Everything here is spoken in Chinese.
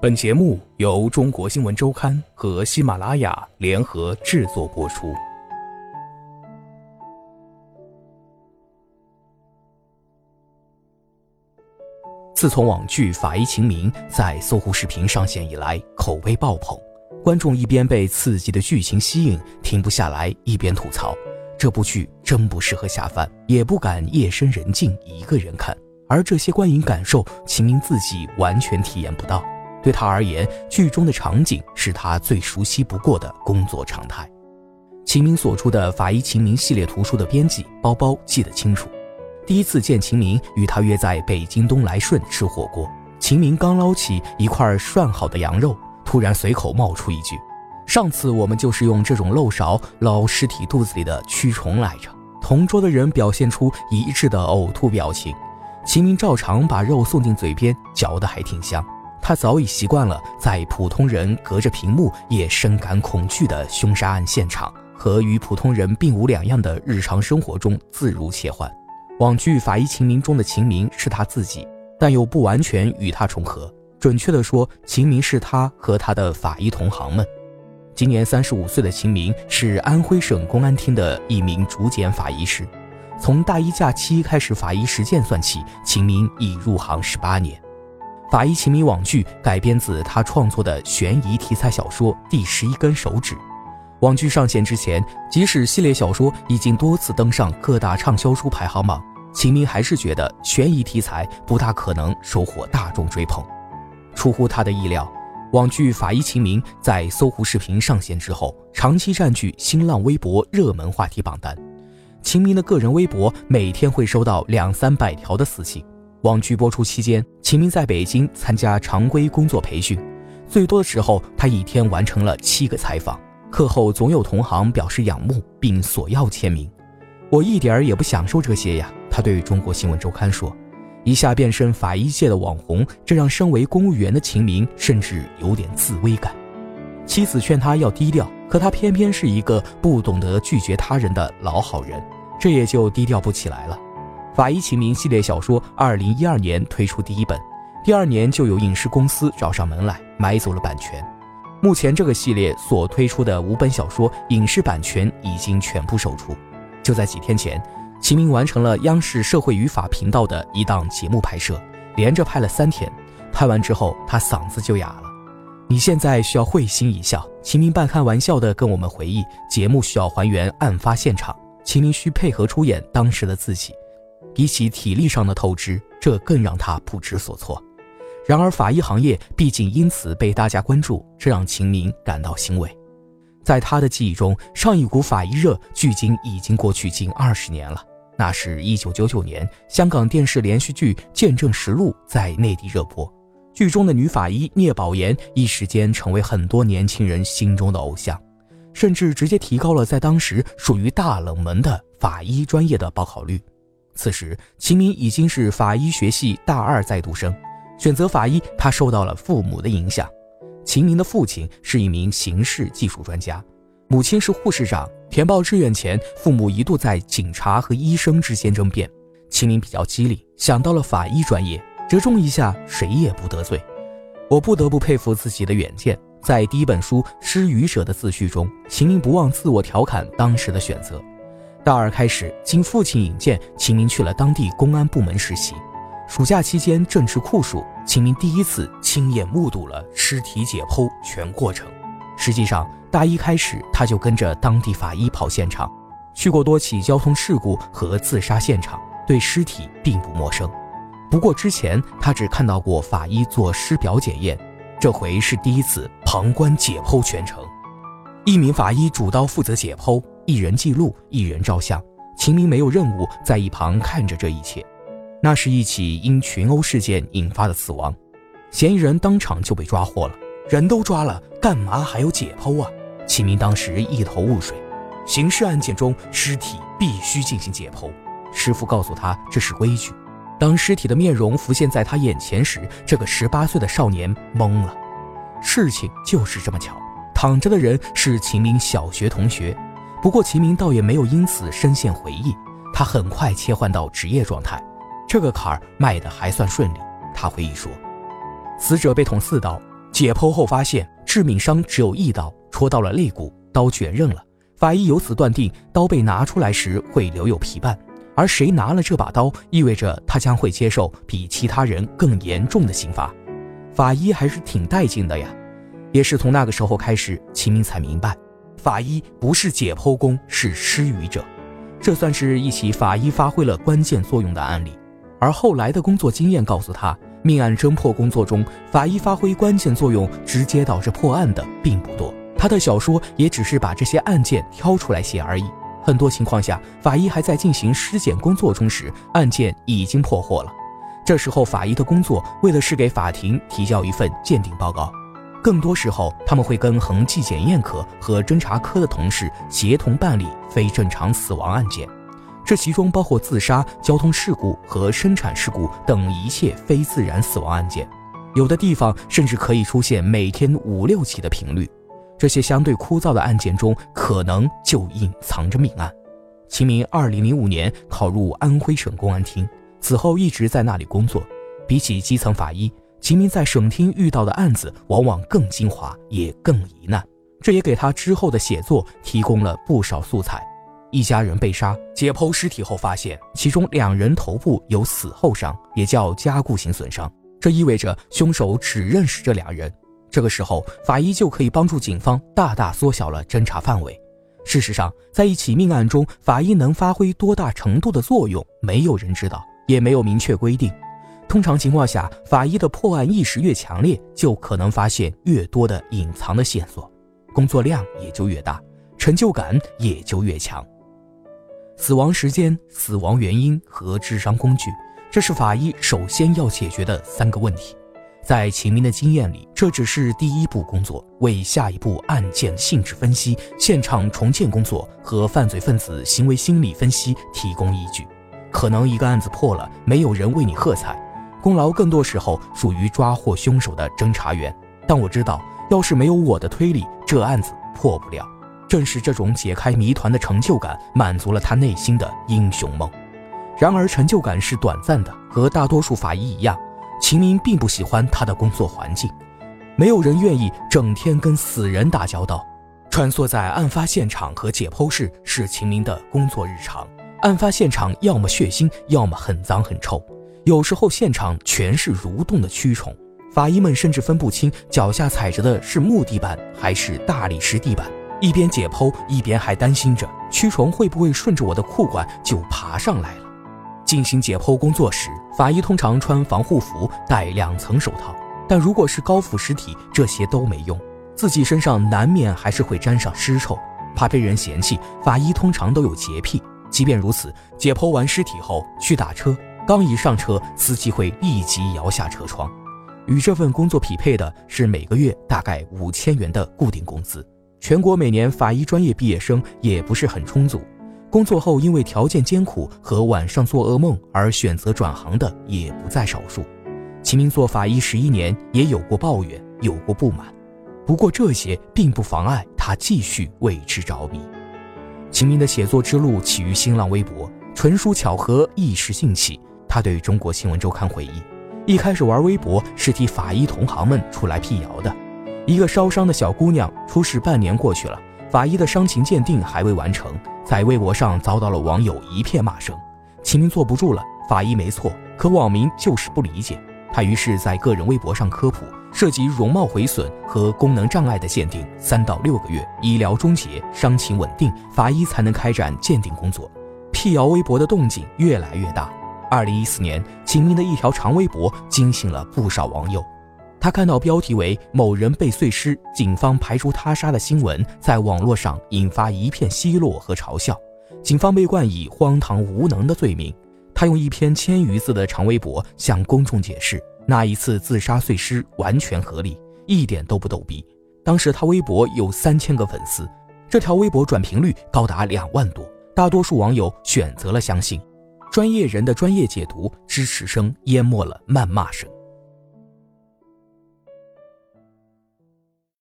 本节目由中国新闻周刊和喜马拉雅联合制作播出。自从网剧《法医秦明》在搜狐视频上线以来，口碑爆棚，观众一边被刺激的剧情吸引，停不下来，一边吐槽这部剧真不适合下饭，也不敢夜深人静一个人看。而这些观影感受，秦明自己完全体验不到。对他而言，剧中的场景是他最熟悉不过的工作常态。秦明所出的《法医秦明》系列图书的编辑包包记得清楚，第一次见秦明，与他约在北京东来顺吃火锅。秦明刚捞起一块涮好的羊肉，突然随口冒出一句：“上次我们就是用这种漏勺捞尸体肚子里的蛆虫来着。”同桌的人表现出一致的呕吐表情。秦明照常把肉送进嘴边，嚼得还挺香。他早已习惯了在普通人隔着屏幕也深感恐惧的凶杀案现场和与普通人并无两样的日常生活中自如切换。网剧《法医秦明》中的秦明是他自己，但又不完全与他重合。准确的说，秦明是他和他的法医同行们。今年三十五岁的秦明是安徽省公安厅的一名主检法医师。从大一假期开始法医实践算起，秦明已入行十八年。《法医秦明》网剧改编自他创作的悬疑题材小说《第十一根手指》。网剧上线之前，即使系列小说已经多次登上各大畅销书排行榜，秦明还是觉得悬疑题材不大可能收获大众追捧。出乎他的意料，网剧《法医秦明》在搜狐视频上线之后，长期占据新浪微博热门话题榜单。秦明的个人微博每天会收到两三百条的私信。网剧播出期间，秦明在北京参加常规工作培训，最多的时候，他一天完成了七个采访。课后总有同行表示仰慕，并索要签名。我一点儿也不享受这些呀，他对中国新闻周刊说。一下变身法医界的网红，这让身为公务员的秦明甚至有点自危感。妻子劝他要低调，可他偏偏是一个不懂得拒绝他人的老好人，这也就低调不起来了。《法医秦明》系列小说，二零一二年推出第一本，第二年就有影视公司找上门来买走了版权。目前这个系列所推出的五本小说影视版权已经全部售出。就在几天前，秦明完成了央视社会与法频道的一档节目拍摄，连着拍了三天。拍完之后，他嗓子就哑了。你现在需要会心一笑。秦明半开玩笑地跟我们回忆，节目需要还原案发现场，秦明需配合出演当时的自己。比起体力上的透支，这更让他不知所措。然而，法医行业毕竟因此被大家关注，这让秦明感到欣慰。在他的记忆中，上一股法医热距今已经过去近二十年了。那是一九九九年，香港电视连续剧《见证实录》在内地热播，剧中的女法医聂宝言一时间成为很多年轻人心中的偶像，甚至直接提高了在当时属于大冷门的法医专业的报考率。此时，秦明已经是法医学系大二在读生。选择法医，他受到了父母的影响。秦明的父亲是一名刑事技术专家，母亲是护士长。填报志愿前，父母一度在警察和医生之间争辩。秦明比较机灵，想到了法医专业，折中一下，谁也不得罪。我不得不佩服自己的远见。在第一本书《失语者》的自序中，秦明不忘自我调侃当时的选择。大二开始，经父亲引荐，秦明去了当地公安部门实习。暑假期间正值酷暑，秦明第一次亲眼目睹了尸体解剖全过程。实际上，大一开始他就跟着当地法医跑现场，去过多起交通事故和自杀现场，对尸体并不陌生。不过之前他只看到过法医做尸表检验，这回是第一次旁观解剖全程。一名法医主刀负责解剖。一人记录，一人照相。秦明没有任务，在一旁看着这一切。那是一起因群殴事件引发的死亡，嫌疑人当场就被抓获了。人都抓了，干嘛还要解剖啊？秦明当时一头雾水。刑事案件中，尸体必须进行解剖。师傅告诉他这是规矩。当尸体的面容浮现在他眼前时，这个十八岁的少年懵了。事情就是这么巧，躺着的人是秦明小学同学。不过秦明倒也没有因此深陷回忆，他很快切换到职业状态，这个坎儿迈得还算顺利。他回忆说，死者被捅四刀，解剖后发现致命伤只有一刀，戳到了肋骨，刀卷刃了。法医由此断定，刀被拿出来时会留有皮瓣，而谁拿了这把刀，意味着他将会接受比其他人更严重的刑罚。法医还是挺带劲的呀。也是从那个时候开始，秦明才明白，法医不是解剖工，是施予者。这算是一起法医发挥了关键作用的案例。而后来的工作经验告诉他，命案侦破工作中，法医发挥关键作用，直接导致破案的并不多。他的小说也只是把这些案件挑出来写而已。很多情况下，法医还在进行尸检工作中时，案件已经破获了。这时候，法医的工作为的是给法庭提交一份鉴定报告。更多时候，他们会跟痕迹检验科和侦查科的同事协同办理非正常死亡案件，这其中包括自杀、交通事故和生产事故等一切非自然死亡案件。有的地方甚至可以出现每天五六起的频率。这些相对枯燥的案件中，可能就隐藏着命案。秦明二零零五年考入安徽省公安厅，此后一直在那里工作。比起基层法医，秦明在省厅遇到的案子往往更精华，也更疑难。这也给他之后的写作提供了不少素材。一家人被杀，解剖尸体后发现，其中两人头部有死后伤，也叫加固性损伤。这意味着凶手只认识这两人。这个时候，法医就可以帮助警方大大缩小了侦查范围。事实上，在一起命案中，法医能发挥多大程度的作用，没有人知道，也没有明确规定。通常情况下，法医的破案意识越强烈，就可能发现越多的隐藏的线索，工作量也就越大，成就感也就越强。死亡时间、死亡原因和致伤工具，这是法医首先要解决的三个问题。在秦明的经验里，这只是第一步工作，为下一步案件性质分析、现场重建工作和犯罪分子行为心理分析提供依据。可能一个案子破了，没有人为你喝彩，功劳更多时候属于抓获凶手的侦查员。但我知道，要是没有我的推理，这案子破不了。正是这种解开谜团的成就感，满足了他内心的英雄梦。然而，成就感是短暂的，和大多数法医一样。秦明并不喜欢他的工作环境，没有人愿意整天跟死人打交道。穿梭在案发现场和解剖室是秦明的工作日常。案发现场要么血腥，要么很脏很臭，有时候现场全是蠕动的蛆虫，法医们甚至分不清脚下踩着的是木地板还是大理石地板。一边解剖，一边还担心着蛆虫会不会顺着我的裤管就爬上来了。进行解剖工作时，法医通常穿防护服，戴两层手套。但如果是高腐尸体，这些都没用，自己身上难免还是会沾上尸臭，怕被人嫌弃。法医通常都有洁癖，即便如此，解剖完尸体后去打车，刚一上车，司机会立即摇下车窗。与这份工作匹配的是每个月大概五千元的固定工资。全国每年法医专业毕业生也不是很充足。工作后因为条件艰苦和晚上做噩梦而选择转行的也不在少数。秦明做法医十一年，也有过抱怨，有过不满，不过这些并不妨碍他继续为之着迷。秦明的写作之路起于新浪微博，纯属巧合，一时兴起。他对中国新闻周刊回忆，一开始玩微博是替法医同行们出来辟谣的。一个烧伤的小姑娘出事半年过去了，法医的伤情鉴定还未完成。在微博上遭到了网友一片骂声，秦明坐不住了，法医没错，可网民就是不理解。他于是在个人微博上科普，涉及容貌毁损和功能障碍的鉴定，三到六个月，医疗终结，伤情稳定，法医才能开展鉴定工作。辟谣微博的动静越来越大。二零一四年，秦明的一条长微博惊醒了不少网友。他看到标题为“某人被碎尸，警方排除他杀”的新闻，在网络上引发一片奚落和嘲笑。警方被冠以荒唐无能的罪名。他用一篇千余字的长微博向公众解释，那一次自杀碎尸完全合理，一点都不逗逼。当时他微博有三千个粉丝，这条微博转评率高达两万多。大多数网友选择了相信，专业人的专业解读，支持声淹没了谩骂声。